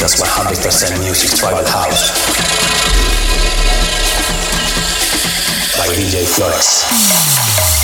Just 100% music tribal house. By DJ Flores.